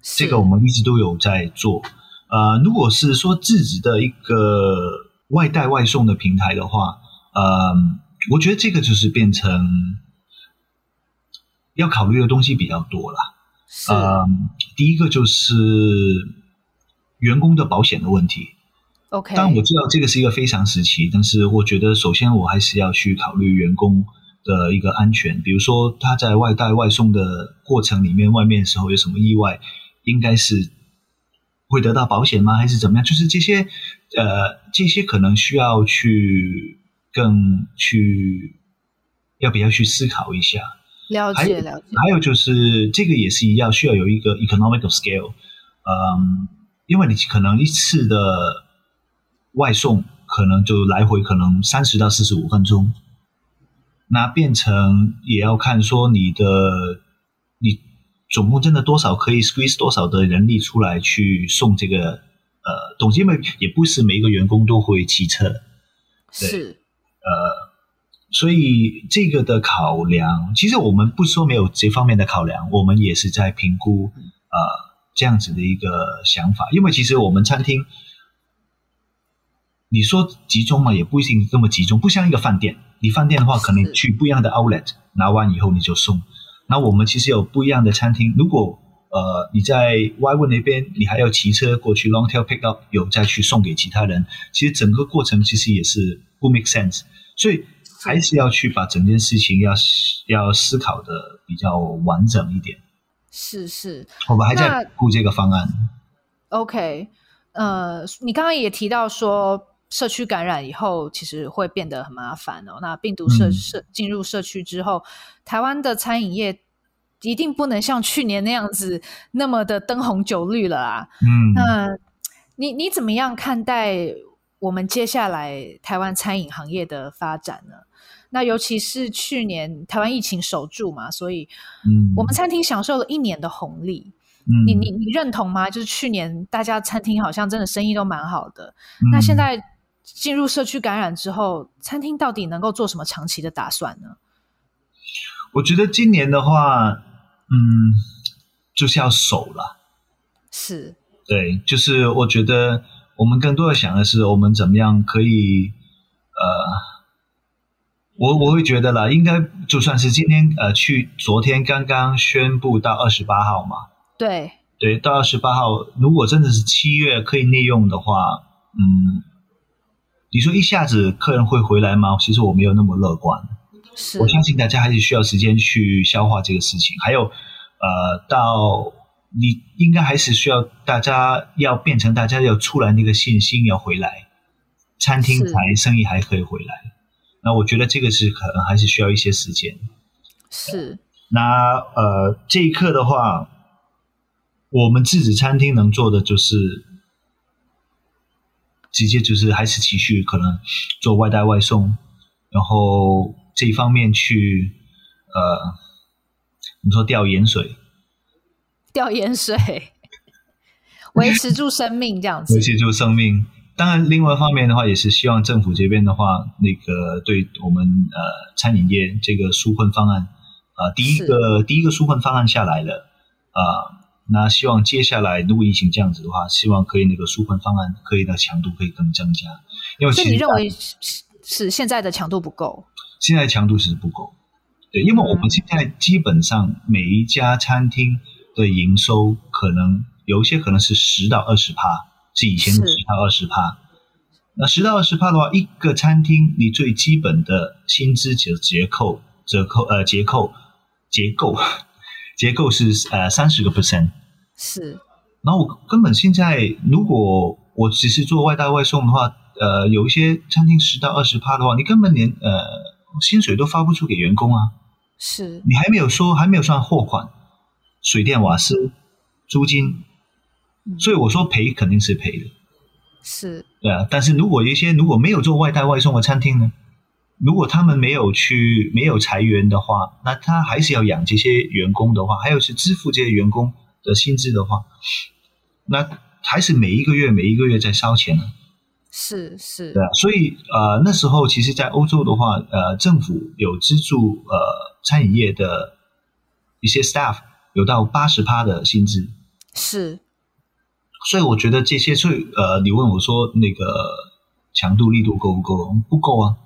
这个我们一直都有在做。呃，如果是说自己的一个外带外送的平台的话，呃，我觉得这个就是变成要考虑的东西比较多了。呃，第一个就是员工的保险的问题。OK，当然我知道这个是一个非常时期，但是我觉得首先我还是要去考虑员工的一个安全。比如说他在外带外送的过程里面，外面的时候有什么意外，应该是会得到保险吗？还是怎么样？就是这些呃，这些可能需要去更去要不要去思考一下。了解了解。还有就是这个也是一样，需要有一个 economical scale。嗯，因为你可能一次的。外送可能就来回可能三十到四十五分钟，那变成也要看说你的你总共真的多少可以 squeeze 多少的人力出来去送这个呃东西，因为也不是每一个员工都会骑车，对，是。呃，所以这个的考量，其实我们不说没有这方面的考量，我们也是在评估呃这样子的一个想法，因为其实我们餐厅。你说集中嘛，也不一定这么集中，不像一个饭店。你饭店的话，可能去不一样的 outlet 拿完以后你就送。那我们其实有不一样的餐厅。如果呃你在 Ywood 那边，你还要骑车过去 long tail pick up，有再去送给其他人，其实整个过程其实也是不 make sense。所以还是要去把整件事情要要思考的比较完整一点。是是，我们还在顾这个方案。OK，呃，你刚刚也提到说。社区感染以后，其实会变得很麻烦哦。那病毒社社进入社区之后，台湾的餐饮业一定不能像去年那样子那么的灯红酒绿了啊。嗯，那你你怎么样看待我们接下来台湾餐饮行业的发展呢？那尤其是去年台湾疫情守住嘛，所以我们餐厅享受了一年的红利。嗯，你你你认同吗？就是去年大家餐厅好像真的生意都蛮好的，那现在。进入社区感染之后，餐厅到底能够做什么长期的打算呢？我觉得今年的话，嗯，就是要守了。是，对，就是我觉得我们更多的想的是，我们怎么样可以，呃，我我会觉得啦，应该就算是今天，呃，去昨天刚刚宣布到二十八号嘛，对，对，到二十八号，如果真的是七月可以利用的话，嗯。你说一下子客人会回来吗？其实我没有那么乐观。是，我相信大家还是需要时间去消化这个事情。还有，呃，到你应该还是需要大家要变成大家要出来那个信心要回来，餐厅才生意还可以回来。那我觉得这个是可能还是需要一些时间。是。那呃，这一刻的话，我们自己餐厅能做的就是。直接就是还是继续可能做外带外送，然后这一方面去呃，你说吊盐水，吊盐水，维持住生命这样子，维持住生命。当然，另外一方面的话，也是希望政府这边的话，那个对我们呃餐饮业这个纾困方案啊、呃，第一个第一个纾困方案下来了啊。呃那希望接下来如果疫情这样子的话，希望可以那个纾困方案可以的强度可以更增加，因为其实你认为是是现在的强度不够？现在强度是不够，对，因为我们现在基本上每一家餐厅的营收可能有一些可能是十到二十趴，是以前的十到二十趴。那十到二十趴的话，一个餐厅你最基本的薪资折折扣折扣呃结扣结构。结构是呃三十个 percent，是。然后我根本现在如果我只是做外带外送的话，呃，有一些餐厅十到二十趴的话，你根本连呃薪水都发不出给员工啊。是。你还没有说，还没有算货款、水电瓦斯、租金，所以我说赔肯定是赔的。是。对啊，但是如果一些如果没有做外带外送的餐厅呢？如果他们没有去没有裁员的话，那他还是要养这些员工的话，还有是支付这些员工的薪资的话，那还是每一个月每一个月在烧钱呢。是是，对啊，所以呃那时候其实，在欧洲的话，呃政府有资助呃餐饮业的一些 staff 有到八十趴的薪资，是，所以我觉得这些，所以呃你问我说那个强度力度够不够？不够啊，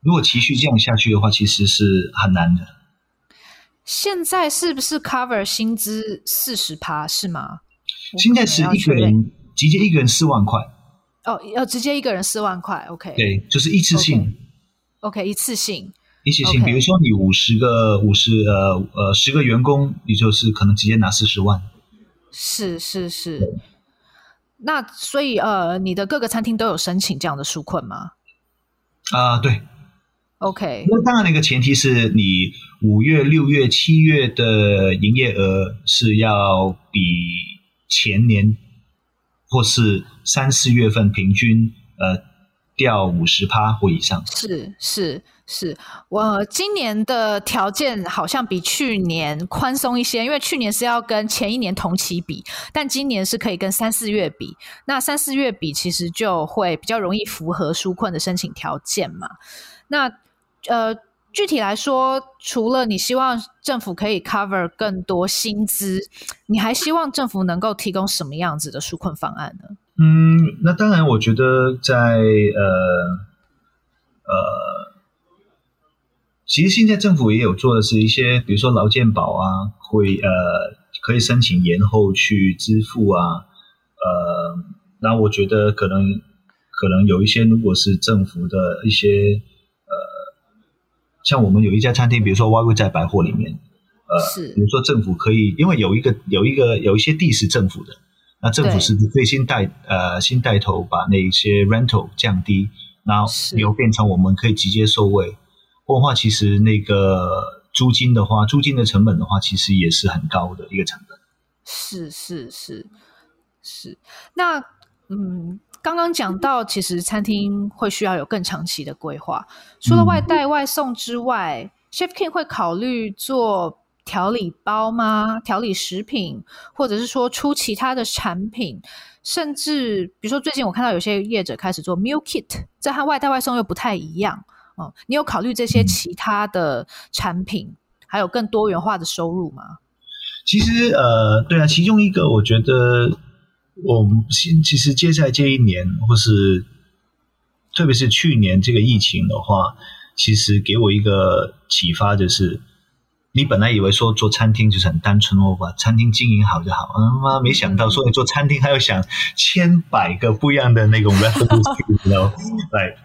如果持续这样下去的话，其实是很难的。现在是不是 cover 薪资四十趴是吗？现在是一个人直接一个人四万块。哦，要直接一个人四万块，OK？对，就是一次性。OK，, okay 一次性，一次性。比如说你五十个五十呃呃十个员工，你就是可能直接拿四十万。是是是。那所以呃，你的各个餐厅都有申请这样的纾困吗？啊、呃，对。OK。那当然，那个前提是你五月、六月、七月的营业额是要比前年或是三四月份平均呃掉五十趴或以上。是是是，我今年的条件好像比去年宽松一些，因为去年是要跟前一年同期比，但今年是可以跟三四月比。那三四月比其实就会比较容易符合纾困的申请条件嘛。那呃，具体来说，除了你希望政府可以 cover 更多薪资，你还希望政府能够提供什么样子的纾困方案呢？嗯，那当然，我觉得在呃呃，其实现在政府也有做的是一些，比如说劳健保啊，会呃可以申请延后去支付啊，呃，那我觉得可能可能有一些，如果是政府的一些。像我们有一家餐厅，比如说 YY 在百货里面，呃，是比如说政府可以，因为有一个有一个有一些地是政府的，那政府是最新带呃新带头把那些 rental 降低，然后又变成我们可以直接收位，或的话其实那个租金的话，租金的成本的话，其实也是很高的一个成本。是是是是，那嗯。刚刚讲到，其实餐厅会需要有更长期的规划。除了外带外送之外，嗯，Chef King 会考虑做调理包吗？调理食品，或者是说出其他的产品，甚至比如说最近我看到有些业者开始做 Meal Kit，这和外带外送又不太一样。哦，你有考虑这些其他的产品，还有更多元化的收入吗？其实，呃，对啊，其中一个我觉得。我们其其实接下来这一年，或是特别是去年这个疫情的话，其实给我一个启发，就是你本来以为说做餐厅就是很单纯我，把餐厅经营好就好，嗯妈，没想到说你做餐厅还要想千百个不一样的那种 revenue stream，来，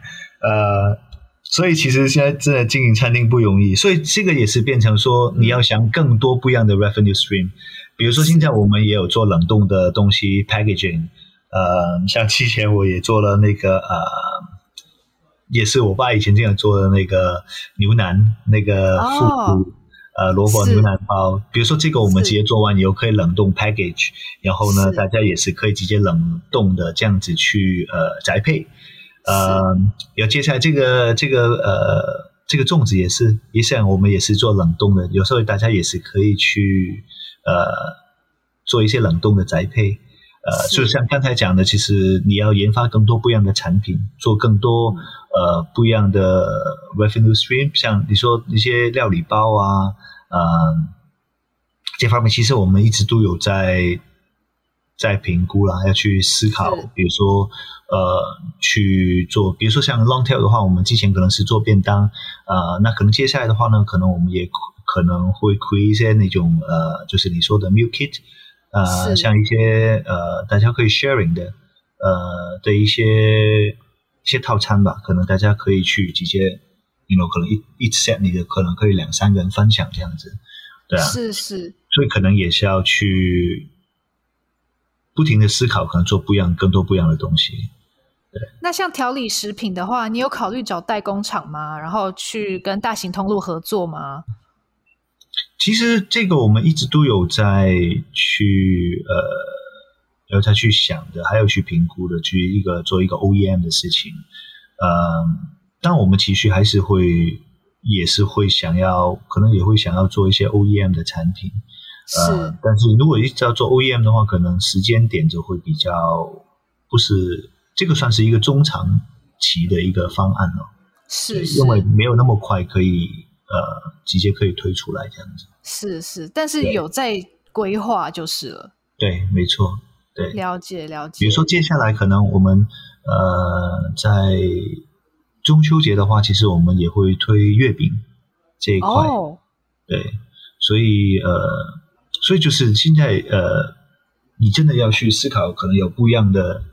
呃，所以其实现在真的经营餐厅不容易，所以这个也是变成说你要想更多不一样的 revenue stream。比如说，现在我们也有做冷冻的东西 packaging，呃，像之前我也做了那个呃，也是我爸以前经常做的那个牛腩那个复古、oh, 呃萝卜牛腩包。比如说这个我们直接做完以后可以冷冻 package，然后呢大家也是可以直接冷冻的这样子去呃宅配。呃，然后接下来这个这个呃这个粽子也是，也是我们也是做冷冻的，有时候大家也是可以去。呃，做一些冷冻的宅配，呃，就像刚才讲的，其实你要研发更多不一样的产品，做更多呃不一样的 revenue stream，像你说一些料理包啊，呃，这方面其实我们一直都有在在评估啦，要去思考，比如说呃去做，比如说像 long tail 的话，我们之前可能是做便当，呃，那可能接下来的话呢，可能我们也。可能会 create 一些那种呃，就是你说的 meal kit，呃，像一些呃，大家可以 sharing 的呃的一些一些套餐吧。可能大家可以去直接，you know，可能一一 set 你的可能可以两三个人分享这样子，对啊，是是。所以可能也是要去不停的思考，可能做不一样、更多不一样的东西。对。那像调理食品的话，你有考虑找代工厂吗？然后去跟大型通路合作吗？其实这个我们一直都有在去呃，有在去想的，还有去评估的，去一个做一个 OEM 的事情。呃，但我们其实还是会，也是会想要，可能也会想要做一些 OEM 的产品。呃，是。但是如果一直要做 OEM 的话，可能时间点就会比较不是这个算是一个中长期的一个方案哦。是，是，因为没有那么快可以呃直接可以推出来这样子。是是，但是有在规划就是了。对，没错，对，了解了解。比如说接下来可能我们呃在中秋节的话，其实我们也会推月饼这一块。哦。对，所以呃，所以就是现在呃，你真的要去思考，可能有不一样的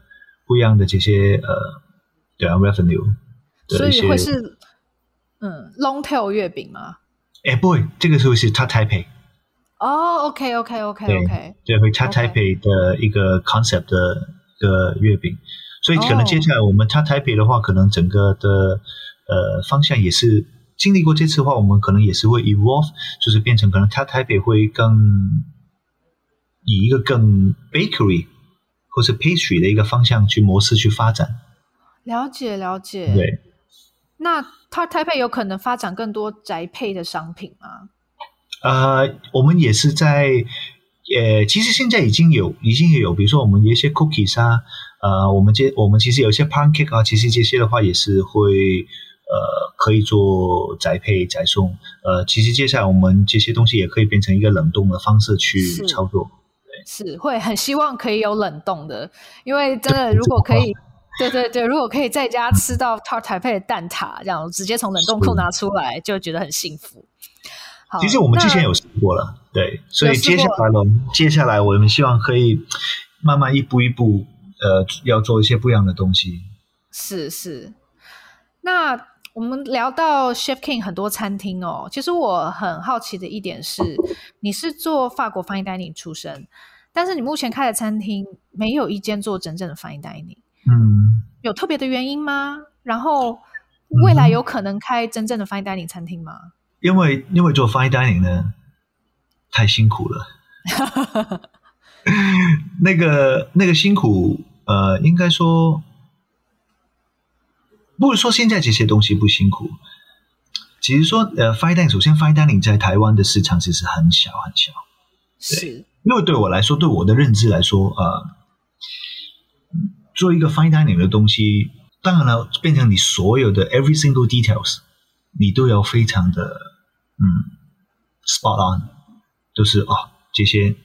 不一样的这些呃，对啊，revenue。所以会是嗯，long tail 月饼吗？哎，不会，这个时候是 Tart Taipei。哦，OK，OK，OK，OK，对，会 Tart Taipei 的一个 concept 的一个月饼，所以可能接下来我们 Tart Taipei 的话，可能整个的呃方向也是经历过这次的话，我们可能也是会 evolve，就是变成可能 Tart Taipei 会更以一个更 bakery 或是 pastry 的一个方向去模式去发展。了解，了解，对。那 Tart Taipei 有可能发展更多宅配的商品吗？呃，我们也是在，呃，其实现在已经有，已经也有，比如说我们有一些 cookies 啊，呃，我们这我们其实有一些 pancake 啊，其实这些的话也是会，呃，可以做宅配宅送。呃，其实接下来我们这些东西也可以变成一个冷冻的方式去操作。是，对是会很希望可以有冷冻的，因为真的如果可以。对对对，如果可以在家吃到 Tart Taipei 的蛋挞，这样直接从冷冻库拿出来，就觉得很幸福。好，其实我们之前有试过了，对，所以接下来呢，接下来我们希望可以慢慢一步一步，呃，要做一些不一样的东西。是是，那我们聊到 Chef King 很多餐厅哦，其实我很好奇的一点是，你是做法国 Fine Dining 出身，但是你目前开的餐厅没有一间做真正的 Fine Dining。嗯，有特别的原因吗？然后未来有可能开真正的 fine dining 餐厅吗？因为因为做 fine dining 呢，太辛苦了。那个那个辛苦，呃，应该说，不是说现在这些东西不辛苦，其实说呃 fine dining，首先 fine dining 在台湾的市场其实很小很小，是。因为对我来说，对我的认知来说，呃。做一个 fine dining 的东西，当然了，变成你所有的 every single details，你都要非常的嗯 spot on，就是哦这些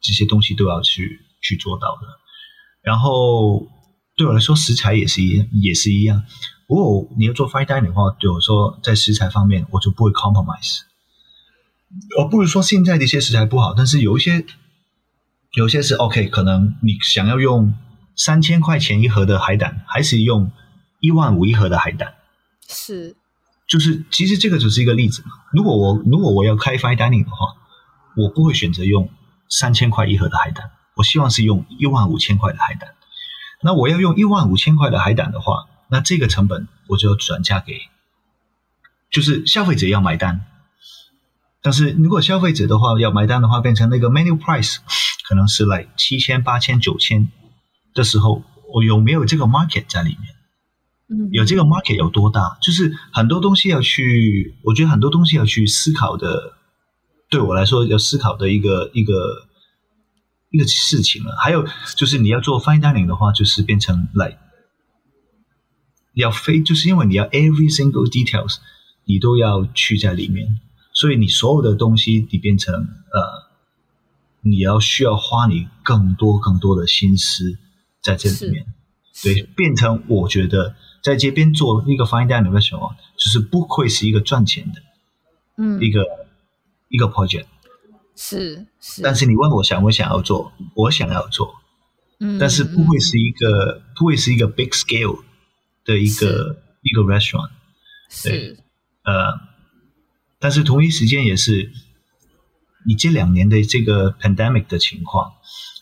这些东西都要去去做到的。然后对我来说，食材也是一样，也是一样。不过你要做 fine dining 的话，对我说在食材方面，我就不会 compromise。我不是说现在的一些食材不好，但是有一些有些是 OK，可能你想要用。三千块钱一盒的海胆，还是用一万五一盒的海胆？是，就是其实这个只是一个例子嘛。如果我如果我要开 fine dining 的话，我不会选择用三千块一盒的海胆，我希望是用一万五千块的海胆。那我要用一万五千块的海胆的话，那这个成本我就要转嫁给，就是消费者要买单。但是如果消费者的话要买单的话，变成那个 menu price 可能是来七千、八千、九千。的时候，我有没有这个 market 在里面？嗯，有这个 market 有多大？就是很多东西要去，我觉得很多东西要去思考的。对我来说，要思考的一个一个一个事情了。还有就是你要做 fine dining 的话，就是变成 like 要非，就是因为你要 every single details，你都要去在里面，所以你所有的东西你变成呃，你要需要花你更多更多的心思。在这里面，对，变成我觉得在街边做一个 fine dining 的时候，就是不愧是一个赚钱的，嗯，一个一个 project，是是。但是你问我想不想要做，我想要做，嗯，但是不会是一个、嗯、不会是一个 big scale 的一个一个 restaurant，对，是呃，但是同一时间也是，你这两年的这个 pandemic 的情况。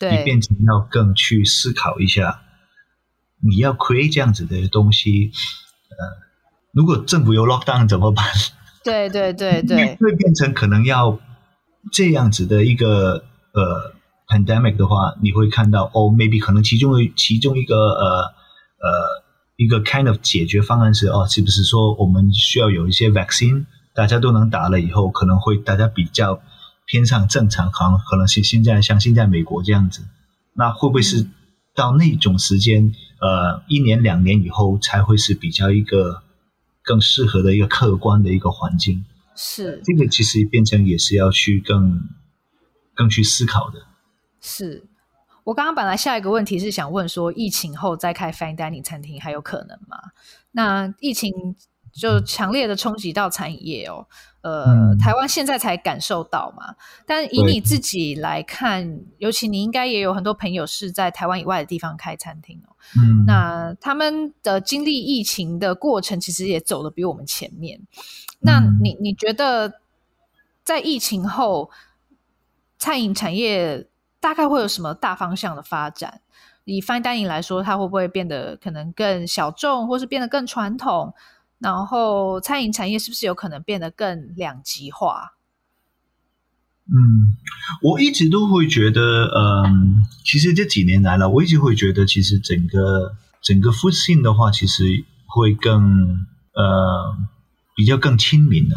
你变成要更去思考一下，你要 create 这样子的东西，呃，如果政府有 lockdown 怎么办？对对对对，会变成可能要这样子的一个呃 pandemic 的话，你会看到哦，maybe 可能其中的其中一个呃呃一个 kind of 解决方案是哦，是不是说我们需要有一些 vaccine，大家都能打了以后，可能会大家比较。偏向正常，可能可能是现在像现在美国这样子，那会不会是到那种时间，呃，一年两年以后才会是比较一个更适合的一个客观的一个环境。是这个其实变成也是要去更更去思考的。是我刚刚本来下一个问题是想问说，疫情后再开 Fine Dining 餐厅还有可能吗？那疫情就强烈的冲击到餐饮业哦。呃，嗯、台湾现在才感受到嘛，但以你自己来看，尤其你应该也有很多朋友是在台湾以外的地方开餐厅哦。嗯，那他们的经历疫情的过程，其实也走得比我们前面。那你你觉得，在疫情后，餐饮产业大概会有什么大方向的发展？以 Fine Dining 来说，它会不会变得可能更小众，或是变得更传统？然后，餐饮产业是不是有可能变得更两极化？嗯，我一直都会觉得，嗯，其实这几年来了，我一直会觉得，其实整个整个 food scene 的话，其实会更呃比较更亲民的。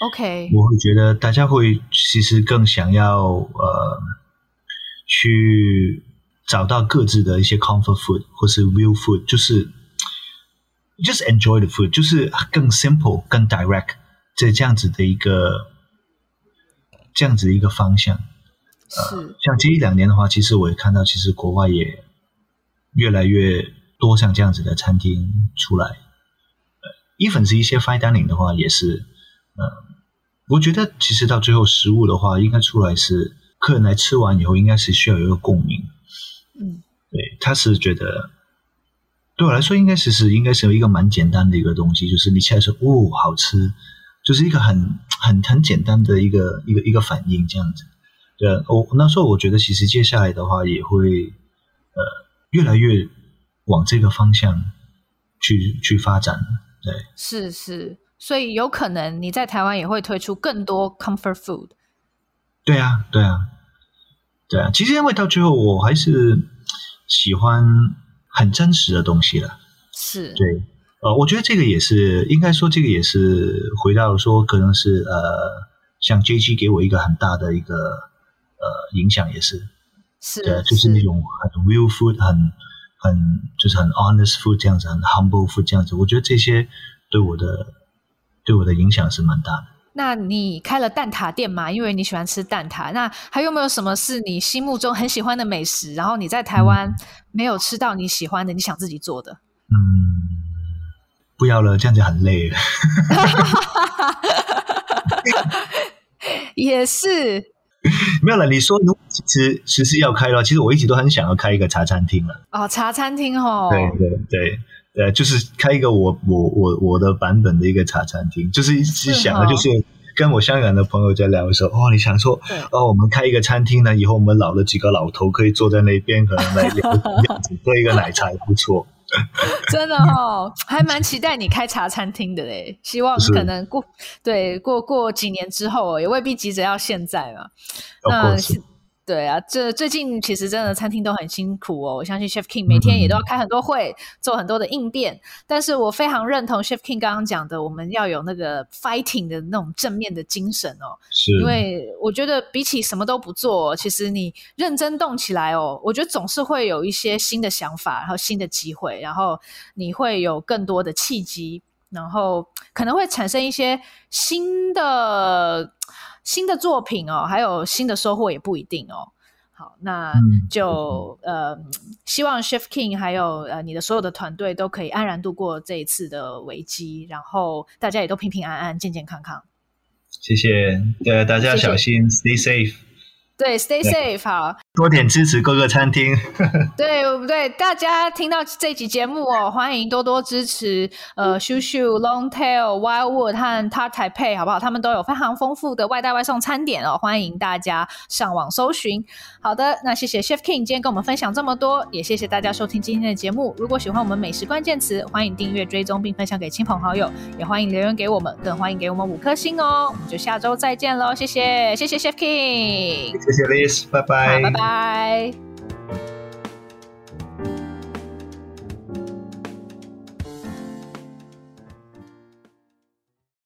OK，我会觉得大家会其实更想要呃去找到各自的一些 comfort food 或是 real food，就是。Just enjoy the food，就是更 simple、更 direct，这这样子的一个这样子的一个方向。是。呃，像这一两年的话，其实我也看到，其实国外也越来越多像这样子的餐厅出来。呃，even 是一些 fine dining 的话，也是。呃，我觉得其实到最后食物的话，应该出来是客人来吃完以后，应该是需要有一个共鸣。嗯。对，他是觉得。对我来说，应该其实应该是有一个蛮简单的一个东西，就是你起来说“哦，好吃”，就是一个很很很简单的一个一个一个反应这样子。对，我那时候我觉得，其实接下来的话也会呃越来越往这个方向去去发展。对，是是，所以有可能你在台湾也会推出更多 comfort food。对啊，对啊，对啊。其实因为到最后，我还是喜欢。很真实的东西了，是。对，呃，我觉得这个也是应该说，这个也是回到说，可能是呃，像 JG 给我一个很大的一个呃影响，也是。是，对，就是。那种很 real food，很很就是很 honest food 这样子，很 humble food 这样子，我觉得这些对我的对我的影响是蛮大的。那你开了蛋挞店嘛？因为你喜欢吃蛋挞。那还有没有什么是你心目中很喜欢的美食？然后你在台湾没有吃到你喜欢的，你想自己做的？嗯，不要了，这样子很累了。也是，没有了。你说，如果其实其实要开的话，其实我一直都很想要开一个茶餐厅了。哦，茶餐厅哦，对对对。对，就是开一个我我我我的版本的一个茶餐厅，就是一直想的，就是跟我香港的朋友在聊的时候，哦，你想说，哦，我们开一个餐厅呢，以后我们老了几个老头可以坐在那边，可能来聊，喝一个奶茶也不错。真的哦，还蛮期待你开茶餐厅的嘞，希望可能过是对过过几年之后，也未必急着要现在嘛。那对啊，这最近其实真的餐厅都很辛苦哦。我相信 Chef King 每天也都要开很多会，嗯、做很多的应变。但是我非常认同 Chef King 刚刚讲的，我们要有那个 fighting 的那种正面的精神哦。是，因为我觉得比起什么都不做，其实你认真动起来哦，我觉得总是会有一些新的想法，然后新的机会，然后你会有更多的契机，然后可能会产生一些新的。新的作品哦，还有新的收获也不一定哦。好，那就、嗯、呃，希望 Chef King 还有呃你的所有的团队都可以安然度过这一次的危机，然后大家也都平平安安、健健康康。谢谢，对，大家小心谢谢，Stay safe。对，Stay safe，好，多点支持各个餐厅。对，不对？大家听到这集节目哦，欢迎多多支持呃，Shu Shu、Longtail、Wildwood 和 Tart Taipei，好不好？他们都有非常丰富的外带外送餐点哦，欢迎大家上网搜寻。好的，那谢谢 Chef King 今天跟我们分享这么多，也谢谢大家收听今天的节目。如果喜欢我们美食关键词，欢迎订阅、追踪并分享给亲朋好友，也欢迎留言给我们，更欢迎给我们五颗星哦。我们就下周再见喽，谢谢，谢谢 Chef King。谢谢 Liz，拜拜，拜拜。Bye.